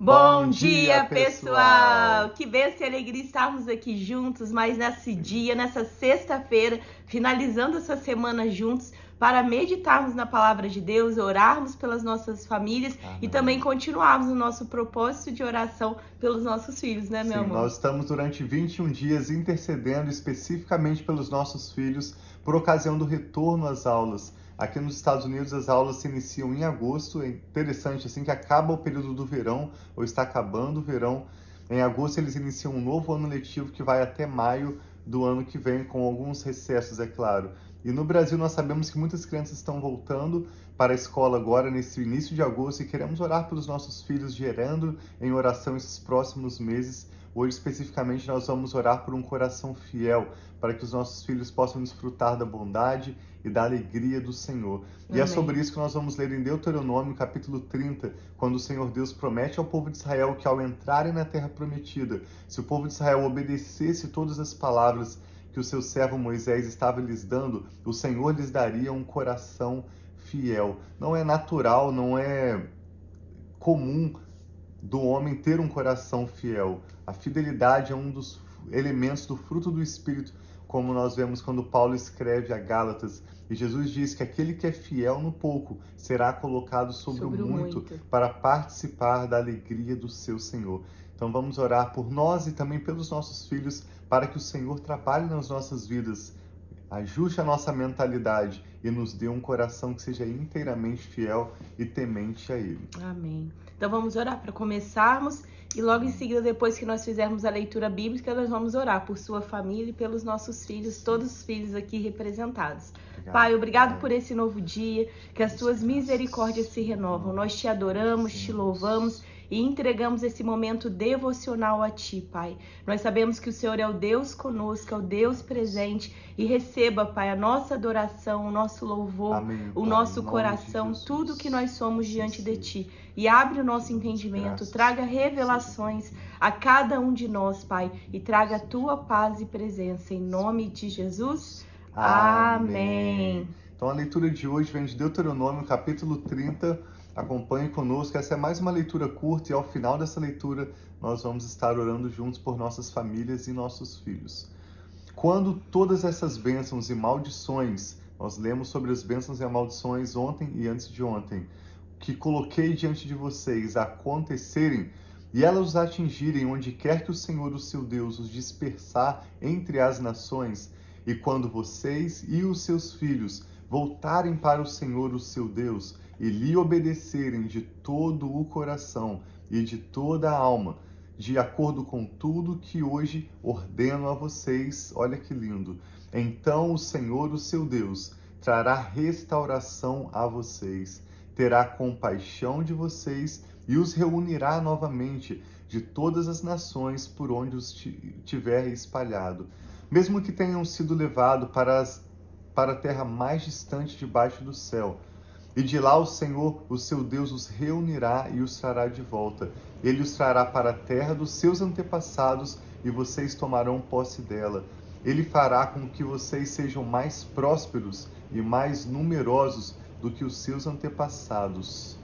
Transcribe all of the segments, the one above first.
Bom dia, pessoal! Que bênção e alegria estarmos aqui juntos, mas nesse dia, nessa sexta-feira, finalizando essa semana juntos, para meditarmos na palavra de Deus, orarmos pelas nossas famílias Amém. e também continuarmos o nosso propósito de oração pelos nossos filhos, né, meu Sim, amor? Nós estamos durante 21 dias intercedendo especificamente pelos nossos filhos por ocasião do retorno às aulas. Aqui nos Estados Unidos as aulas se iniciam em agosto. É interessante assim que acaba o período do verão ou está acabando o verão. Em agosto eles iniciam um novo ano letivo que vai até maio do ano que vem, com alguns recessos, é claro. E no Brasil nós sabemos que muitas crianças estão voltando para a escola agora nesse início de agosto e queremos orar pelos nossos filhos, gerando em oração esses próximos meses Hoje, especificamente, nós vamos orar por um coração fiel, para que os nossos filhos possam desfrutar da bondade e da alegria do Senhor. Amém. E é sobre isso que nós vamos ler em Deuteronômio, capítulo 30, quando o Senhor Deus promete ao povo de Israel que ao entrarem na terra prometida, se o povo de Israel obedecesse todas as palavras que o seu servo Moisés estava lhes dando, o Senhor lhes daria um coração fiel. Não é natural, não é comum do homem ter um coração fiel. A fidelidade é um dos elementos do fruto do Espírito, como nós vemos quando Paulo escreve a Gálatas. E Jesus diz que aquele que é fiel no pouco será colocado sobre, sobre o muito, muito para participar da alegria do seu Senhor. Então vamos orar por nós e também pelos nossos filhos, para que o Senhor trabalhe nas nossas vidas, ajuste a nossa mentalidade e nos dê um coração que seja inteiramente fiel e temente a Ele. Amém. Então vamos orar para começarmos e logo em seguida, depois que nós fizermos a leitura bíblica, nós vamos orar por sua família e pelos nossos filhos, todos os filhos aqui representados. Obrigado. Pai, obrigado por esse novo dia, que as tuas misericórdias se renovam. Nós te adoramos, te louvamos e entregamos esse momento devocional a Ti, Pai. Nós sabemos que o Senhor é o Deus conosco, é o Deus presente e receba, Pai, a nossa adoração, o nosso louvor, Amém, o nosso coração, tudo que nós somos diante de Ti. E abre o nosso entendimento, Graças. traga revelações a cada um de nós, Pai, e traga a Tua paz e presença. Em nome de Jesus. Amém. Amém. Então a leitura de hoje vem de Deuteronômio, capítulo 30 Acompanhe conosco, essa é mais uma leitura curta e ao final dessa leitura nós vamos estar orando juntos por nossas famílias e nossos filhos. Quando todas essas bênçãos e maldições, nós lemos sobre as bênçãos e maldições ontem e antes de ontem, que coloquei diante de vocês acontecerem e elas os atingirem onde quer que o Senhor, o seu Deus, os dispersar entre as nações, e quando vocês e os seus filhos voltarem para o Senhor, o seu Deus, e lhe obedecerem de todo o coração e de toda a alma, de acordo com tudo que hoje ordeno a vocês. Olha que lindo. Então o Senhor, o seu Deus, trará restauração a vocês, terá compaixão de vocês e os reunirá novamente de todas as nações por onde os tiver espalhado, mesmo que tenham sido levados para, para a terra mais distante debaixo do céu e de lá o Senhor, o seu Deus, os reunirá e os trará de volta. Ele os trará para a terra dos seus antepassados e vocês tomarão posse dela. Ele fará com que vocês sejam mais prósperos e mais numerosos do que os seus antepassados.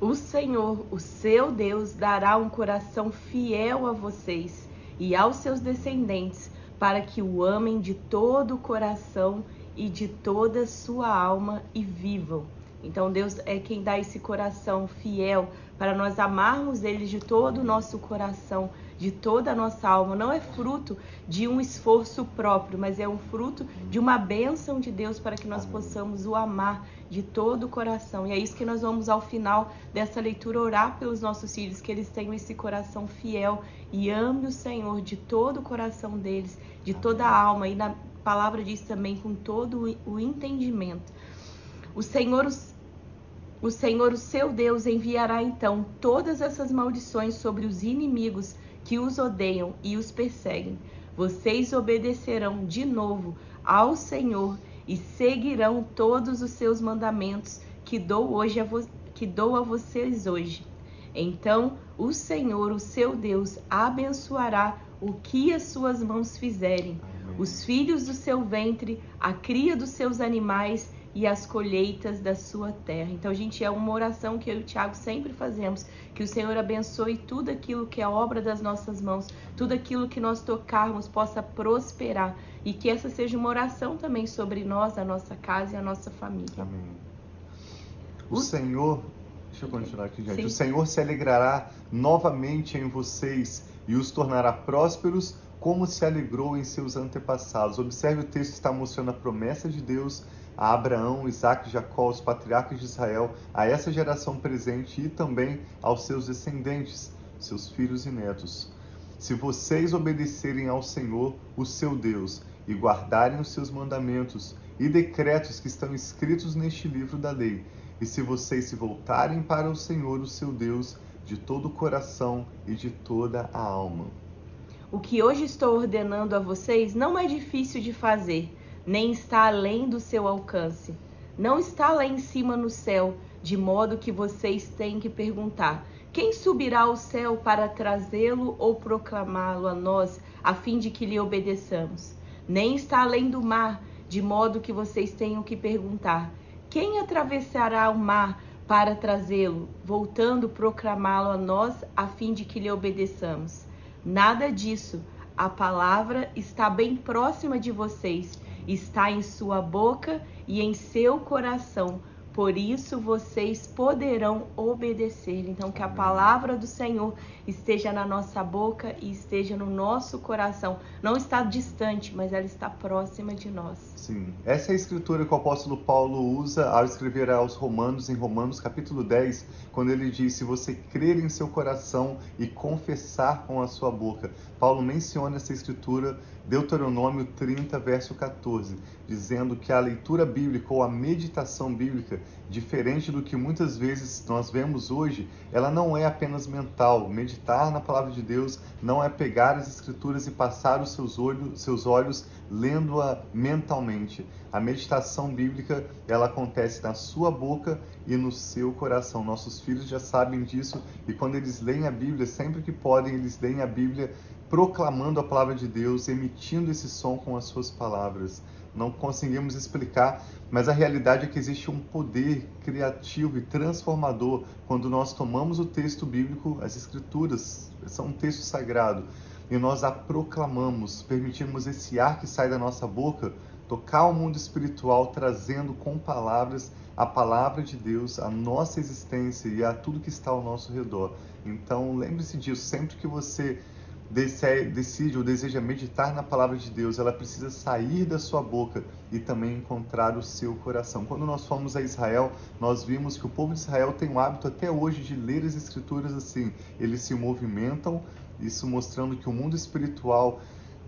O Senhor, o seu Deus, dará um coração fiel a vocês e aos seus descendentes, para que o amem de todo o coração e de toda a sua alma e vivam. Então Deus é quem dá esse coração fiel para nós amarmos Ele de todo o nosso coração, de toda a nossa alma. Não é fruto de um esforço próprio, mas é um fruto de uma bênção de Deus para que nós possamos o amar de todo o coração. E é isso que nós vamos ao final dessa leitura orar pelos nossos filhos, que eles tenham esse coração fiel e ame o Senhor de todo o coração deles, de toda a alma. E na palavra diz também com todo o entendimento. O Senhor os o Senhor, o seu Deus, enviará então todas essas maldições sobre os inimigos que os odeiam e os perseguem. Vocês obedecerão de novo ao Senhor e seguirão todos os seus mandamentos que dou hoje a que dou a vocês hoje. Então o Senhor, o seu Deus, abençoará o que as suas mãos fizerem, os filhos do seu ventre, a cria dos seus animais e as colheitas da sua terra. Então, gente, é uma oração que eu e o Tiago sempre fazemos, que o Senhor abençoe tudo aquilo que é obra das nossas mãos, tudo aquilo que nós tocarmos possa prosperar e que essa seja uma oração também sobre nós, a nossa casa e a nossa família. Amém. O. Senhor, deixa eu continuar aqui, gente. Sim. O Senhor se alegrará novamente em vocês e os tornará prósperos como se alegrou em seus antepassados. Observe o texto está mostrando a promessa de Deus a Abraão, Isaac, Jacó, os patriarcas de Israel, a essa geração presente e também aos seus descendentes, seus filhos e netos. Se vocês obedecerem ao Senhor, o seu Deus, e guardarem os seus mandamentos e decretos que estão escritos neste livro da lei, e se vocês se voltarem para o Senhor, o seu Deus, de todo o coração e de toda a alma. O que hoje estou ordenando a vocês não é difícil de fazer nem está além do seu alcance. Não está lá em cima no céu, de modo que vocês têm que perguntar: quem subirá ao céu para trazê-lo ou proclamá-lo a nós, a fim de que lhe obedeçamos? Nem está além do mar, de modo que vocês tenham que perguntar: quem atravessará o mar para trazê-lo, voltando proclamá-lo a nós, a fim de que lhe obedeçamos? Nada disso. A palavra está bem próxima de vocês está em sua boca e em seu coração. Por isso vocês poderão obedecer. Então, que a palavra do Senhor esteja na nossa boca e esteja no nosso coração. Não está distante, mas ela está próxima de nós. Sim. Essa é a escritura que o apóstolo Paulo usa ao escrever aos Romanos, em Romanos capítulo 10, quando ele diz: Se você crer em seu coração e confessar com a sua boca. Paulo menciona essa escritura Deuteronômio 30, verso 14, dizendo que a leitura bíblica ou a meditação bíblica, diferente do que muitas vezes nós vemos hoje, ela não é apenas mental. Meditar na palavra de Deus não é pegar as escrituras e passar os seus olhos, seus olhos lendo-a mentalmente. A meditação bíblica, ela acontece na sua boca e no seu coração. Nossos filhos já sabem disso e quando eles leem a Bíblia, sempre que podem, eles leem a Bíblia proclamando a palavra de Deus, emitindo esse som com as suas palavras. Não conseguimos explicar, mas a realidade é que existe um poder criativo e transformador quando nós tomamos o texto bíblico, as escrituras, são um texto sagrado, e nós a proclamamos, permitimos esse ar que sai da nossa boca tocar o mundo espiritual, trazendo com palavras a palavra de Deus, a nossa existência e a tudo que está ao nosso redor. Então, lembre-se disso, sempre que você decide ou deseja meditar na palavra de Deus, ela precisa sair da sua boca e também encontrar o seu coração. Quando nós fomos a Israel, nós vimos que o povo de Israel tem o hábito até hoje de ler as escrituras assim. Eles se movimentam, isso mostrando que o mundo espiritual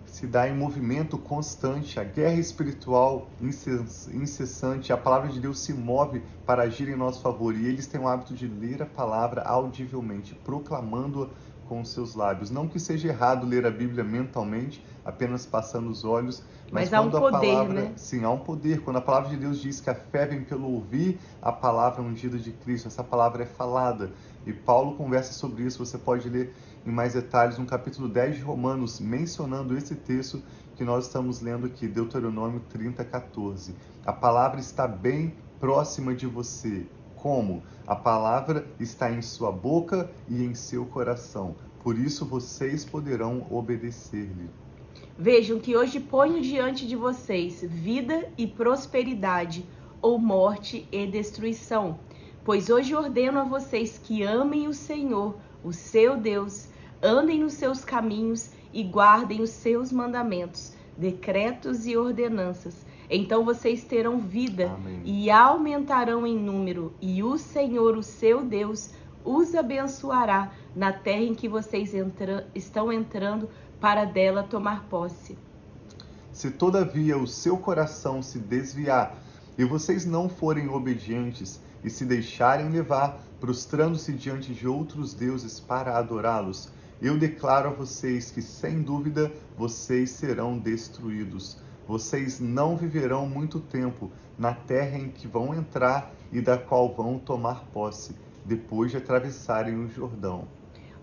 se dá em movimento constante, a guerra espiritual incessante, a palavra de Deus se move para agir em nosso favor e eles têm o hábito de ler a palavra audivelmente, proclamando-a com seus lábios. Não que seja errado ler a Bíblia mentalmente, apenas passando os olhos, mas, mas há um poder, palavra, né? Sim, há um poder. Quando a palavra de Deus diz que a fé vem pelo ouvir a palavra ungida de Cristo, essa palavra é falada. E Paulo conversa sobre isso, você pode ler em mais detalhes no capítulo 10 de Romanos, mencionando esse texto que nós estamos lendo aqui, Deuteronômio 30, 14. A palavra está bem próxima de você, como? A palavra está em sua boca e em seu coração. Por isso vocês poderão obedecer-lhe. Vejam que hoje ponho diante de vocês vida e prosperidade, ou morte e destruição. Pois hoje ordeno a vocês que amem o Senhor, o seu Deus, andem nos seus caminhos e guardem os seus mandamentos, decretos e ordenanças então vocês terão vida Amém. e aumentarão em número, e o Senhor, o seu Deus, os abençoará na terra em que vocês entra estão entrando para dela tomar posse. Se todavia o seu coração se desviar e vocês não forem obedientes e se deixarem levar, prostrando-se diante de outros deuses para adorá-los, eu declaro a vocês que sem dúvida vocês serão destruídos vocês não viverão muito tempo na terra em que vão entrar e da qual vão tomar posse, depois de atravessarem o Jordão.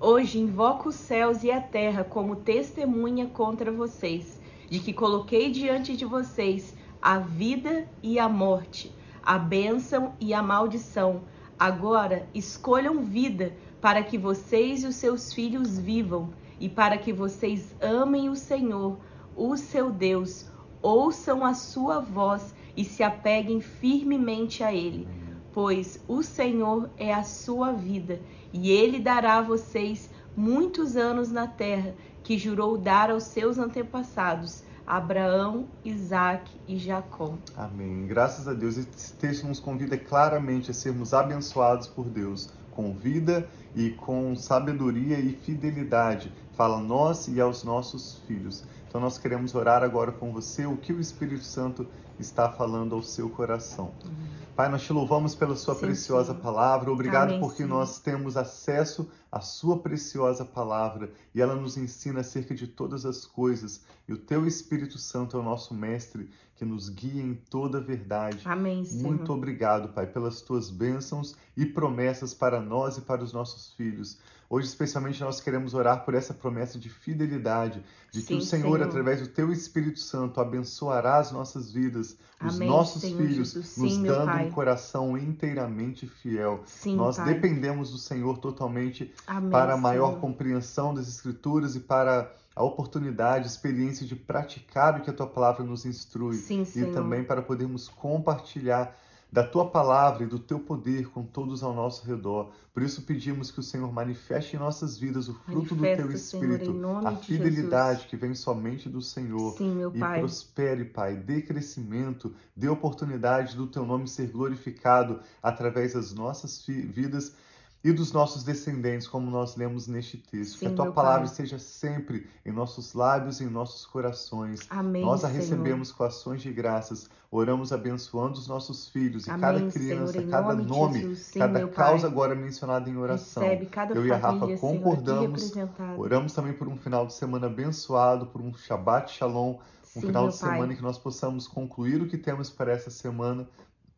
Hoje invoco os céus e a terra como testemunha contra vocês, de que coloquei diante de vocês a vida e a morte, a bênção e a maldição. Agora escolham vida para que vocês e os seus filhos vivam e para que vocês amem o Senhor, o seu Deus, ouçam a sua voz e se apeguem firmemente a Ele, pois o Senhor é a sua vida e Ele dará a vocês muitos anos na terra que jurou dar aos seus antepassados. Abraão, Isaac e Jacó. Amém. Graças a Deus, esse texto nos convida claramente a sermos abençoados por Deus, com vida e com sabedoria e fidelidade. Fala a nós e aos nossos filhos. Então nós queremos orar agora com você o que o Espírito Santo está falando ao seu coração. Uhum. Pai, nós te louvamos pela sua sim, preciosa sim. palavra. Obrigado Amém, porque sim. nós temos acesso à sua preciosa palavra e ela nos ensina acerca de todas as coisas. E o teu Espírito Santo é o nosso mestre que nos guia em toda a verdade. Amém, Senhor. Muito obrigado, Pai, pelas tuas bênçãos e promessas para nós e para os nossos filhos. Hoje, especialmente, nós queremos orar por essa promessa de fidelidade, de Sim, que o Senhor, Senhor, através do Teu Espírito Santo, abençoará as nossas vidas, os Amém, nossos Senhor filhos, Jesus. nos Sim, dando um coração inteiramente fiel. Sim, nós pai. dependemos do Senhor totalmente Amém, para a maior Senhor. compreensão das Escrituras e para a oportunidade, a experiência de praticar o que a Tua palavra nos instrui e também para podermos compartilhar da tua palavra e do teu poder com todos ao nosso redor. Por isso pedimos que o Senhor manifeste em nossas vidas o fruto Manifesta, do teu espírito, Senhor, a fidelidade que vem somente do Senhor. Sim, meu e pai. prospere, Pai, dê crescimento, dê oportunidade do teu nome ser glorificado através das nossas vidas e dos nossos descendentes, como nós lemos neste texto. Sim, que a tua palavra pai. esteja sempre em nossos lábios e em nossos corações. Amém, nós a Senhor. recebemos com ações de graças, oramos abençoando os nossos filhos Amém, e cada criança, Senhor, cada nome nome, Jesus. Sim, cada causa pai. agora mencionada em oração. Recebe cada Eu e a Rafa família, concordamos, oramos também por um final de semana abençoado, por um Shabbat Shalom, um Sim, final de semana pai. que nós possamos concluir o que temos para essa semana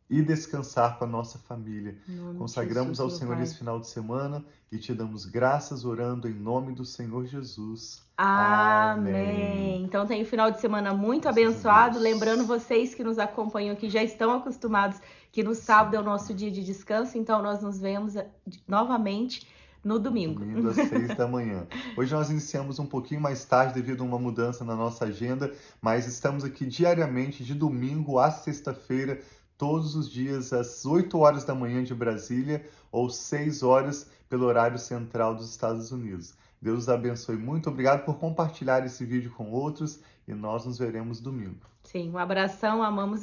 e descansar com a nossa família. Consagramos ao Senhor pai. esse final de semana e te damos graças orando em nome do Senhor Jesus. Amém. Então tem um final de semana muito abençoado. Deus. Lembrando vocês que nos acompanham aqui já estão acostumados que no sábado é o nosso dia de descanso, então nós nos vemos eh, novamente no domingo. Domingo às seis da manhã. Hoje nós iniciamos um pouquinho mais tarde devido a uma mudança na nossa agenda, mas estamos aqui diariamente, de domingo a sexta-feira, todos os dias às 8 horas da manhã de Brasília ou 6 horas pelo horário central dos Estados Unidos. Deus os abençoe muito. Obrigado por compartilhar esse vídeo com outros e nós nos veremos domingo. Sim, um abração, amamos